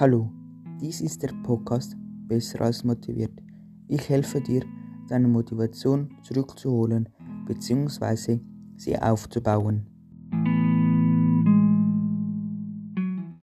Hallo, dies ist der Podcast Besser als motiviert. Ich helfe dir, deine Motivation zurückzuholen bzw. sie aufzubauen.